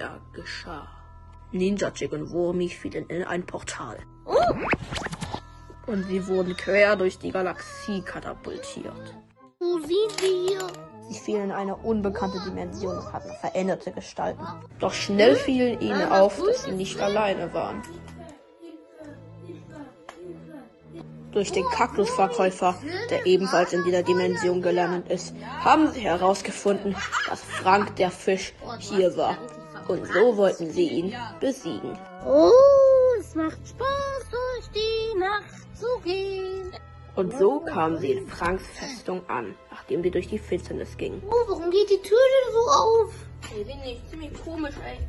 er geschah. Ninja Chick und Wurmi fielen in ein Portal. Und sie wurden quer durch die Galaxie katapultiert. Wo sind wir? Sie fielen in eine unbekannte Dimension und hatten veränderte Gestalten. Doch schnell fiel ihnen auf, dass sie nicht alleine waren. Durch den Kaktusverkäufer, der ebenfalls in dieser Dimension gelandet ist, haben sie herausgefunden, dass Frank der Fisch hier war. Und so wollten sie ihn besiegen. Oh, es macht Spaß, durch die Nacht zu gehen. Und so kamen sie in Franks Festung an, nachdem sie durch die Finsternis gingen. Oh, warum geht die Tür denn so auf? Ey, bin ich ziemlich komisch, ey.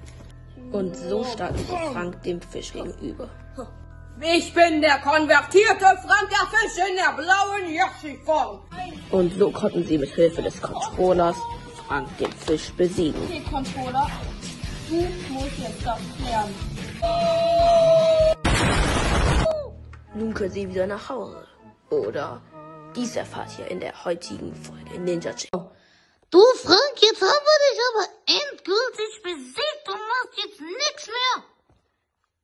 Und so standen sie Frank dem Fisch gegenüber. Ich bin der konvertierte Frank der Fisch in der blauen Yoshi-Form. Und so konnten sie mit Hilfe des Controllers Frank den Fisch besiegen. Okay, Controller. Du musst jetzt das klären. Nun können sie wieder nach Hause. Oder dies erfahrt ihr in der heutigen Folge Ninja Chick. Du, Frank, jetzt haben wir dich aber endgültig besiegt. Du machst jetzt nichts mehr.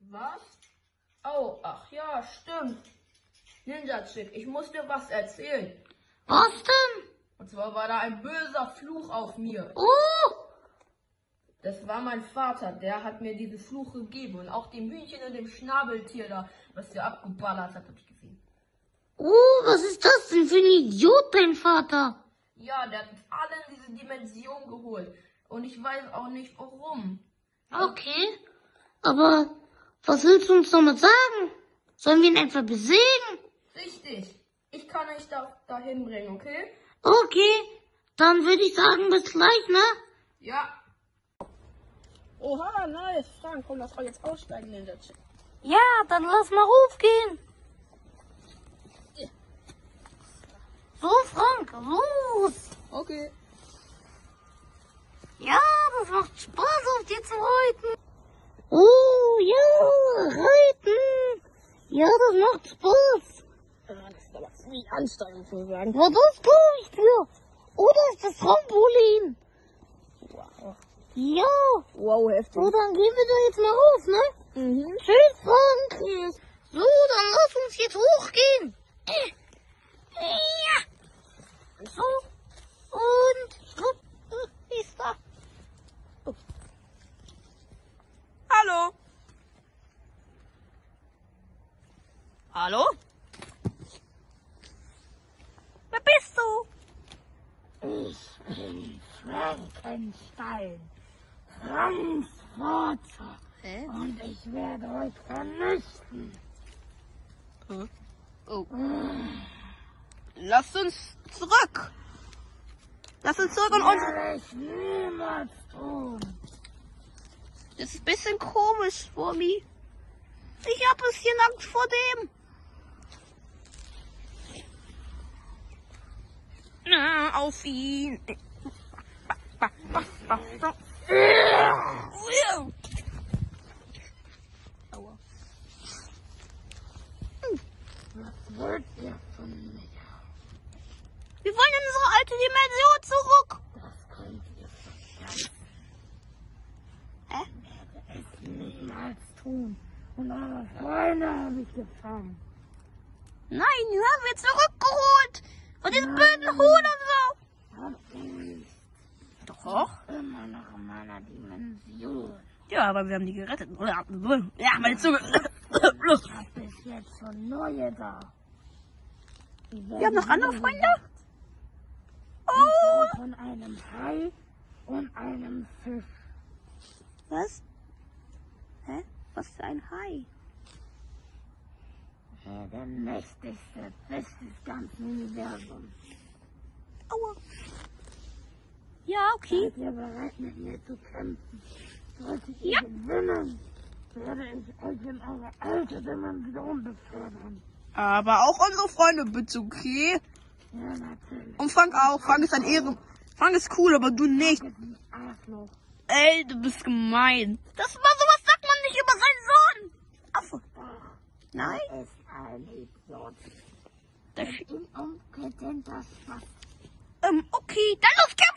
Was? Oh, ach ja, stimmt. Ninja Chick, ich muss dir was erzählen. Was denn? Und zwar war da ein böser Fluch auf mir. Oh, Das war mein Vater, der hat mir diese Fluch gegeben. Und auch dem Hühnchen und dem Schnabeltier da, was der abgeballert hat, hab ich gesehen. oh, was ist das denn für ein Idiot, dein Vater? Ja, der hat uns alle in diese Dimension geholt. Und ich weiß auch nicht warum. Okay, aber was willst du uns damit sagen? Sollen wir ihn etwa besiegen? Richtig. Ich kann euch da dahin bringen, okay? Okay, dann würde ich sagen, bis gleich, ne? Ja. Oha, nice. Frank, komm, lass mal jetzt aussteigen in der Chick. Ja, dann lass mal raufgehen. So, Frank, los. Okay. Ja, das macht Spaß, auf dir zu reiten. Oh, ja, reiten. Ja, das macht Spaß. Das ist aber ziemlich anstrengend, muss ich sagen. Ja, das glaube ich dir. Oder ist das Trampolin? Wow. Ja. Wow, heftig. So, dann gehen wir da jetzt mal rauf, ne? Mhm. Tschüss, Frank. So, dann lass uns jetzt hochgehen. Ja. So. Und. schwupp, äh, Ist da. Hallo. Hallo? Wer bist du? Ich bin Frankenstein. Franks Vater. Hä? Und ich werde euch vernichten. Oh. Lasst uns zurück. Lasst uns zurück und uns. Ich niemals tun. Das ist ein bisschen komisch, Wurmi. Ich hab ein bisschen Angst vor dem. Na, auf ihn. Aua. Was wollt ihr von mir? Wir wollen in unsere alte Dimension zurück. Das könnt ihr vergessen. Hä? werde es niemals tun. Und eure Freunde habe ich gefangen. Nein, die haben wir zurückgeholt. Von diesem bösen Huhn und so. Habt ihr Doch. immer noch in meiner Dimension? Ja, aber wir haben die gerettet. Ja, meine Zunge. Ich hab bis jetzt schon neue da. Wir haben noch andere Freunde? Oh! Von einem Hai und einem Fisch. Was? Hä? Was für ein Hai? Er der mächtigste Fisch des ganzen Universums. Aua. Ja, okay. Seid ihr bereit, mit mir zu kämpfen? Solltet ihr Ja. gewinnen, werde ich euch in eure alte Dimension befördern. Aber auch unsere Freunde bitte, okay? Ja, natürlich. Und Frank auch. Frank ist ein Ehre. Frank ist cool, aber du nicht. Das ist ein. Ey, du bist gemein. Das war sowas sagt man nicht über seinen Sohn. Affe. Nein. Er ist ein Idiot. Das, Inkompetenter Spaß. ähm, okay. Dann los, kämpfen,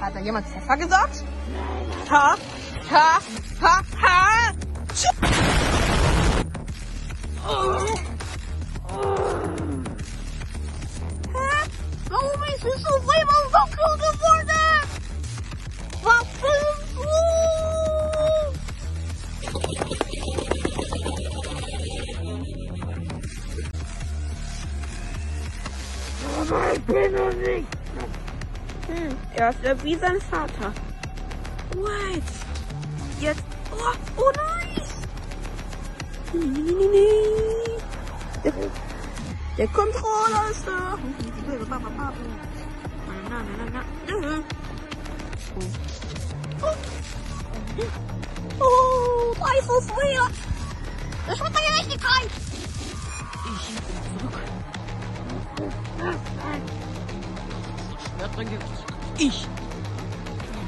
Hat da jemand Pfeffer gesagt? Ha, ha, ha, ha. Tschu. Warum ist es so immer so cool geworden? Was bist du? Hm, er ist ja wie sein Vater. What? Jetzt. Oh, oh nice! Nee, nee, nee, nee. Der, der Controller ist da. Na, na, na, na, na. Oh, da ist es wieder. Das wird meine Richtigkeit. Ich.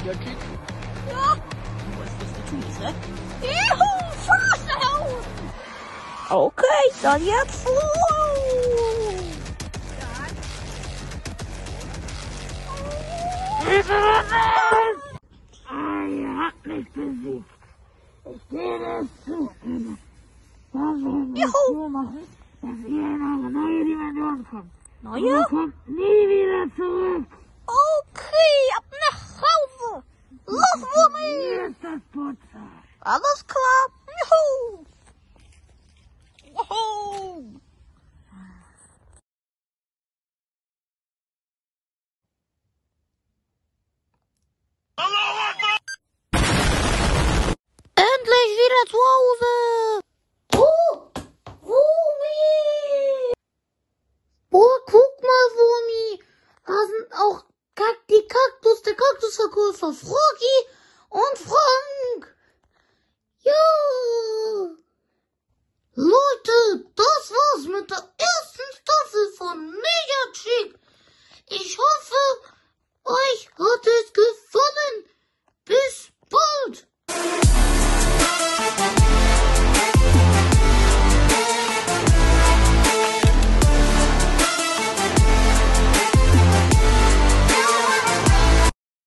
Ja. Du weißt, was du tust, ne? Juhu, Fahrschau. Okay, dann jetzt. Juhu. Neue? Okay, wieder zu Hause. Oh, Wumi. Oh, guck mal, Wumi. Da sind auch Kak die Kaktus, der Kaktusverkäufer Froggy und Frank. Ja. Leute, das war's mit der ersten Staffel von Mega Chick. Ich hoffe, euch hat es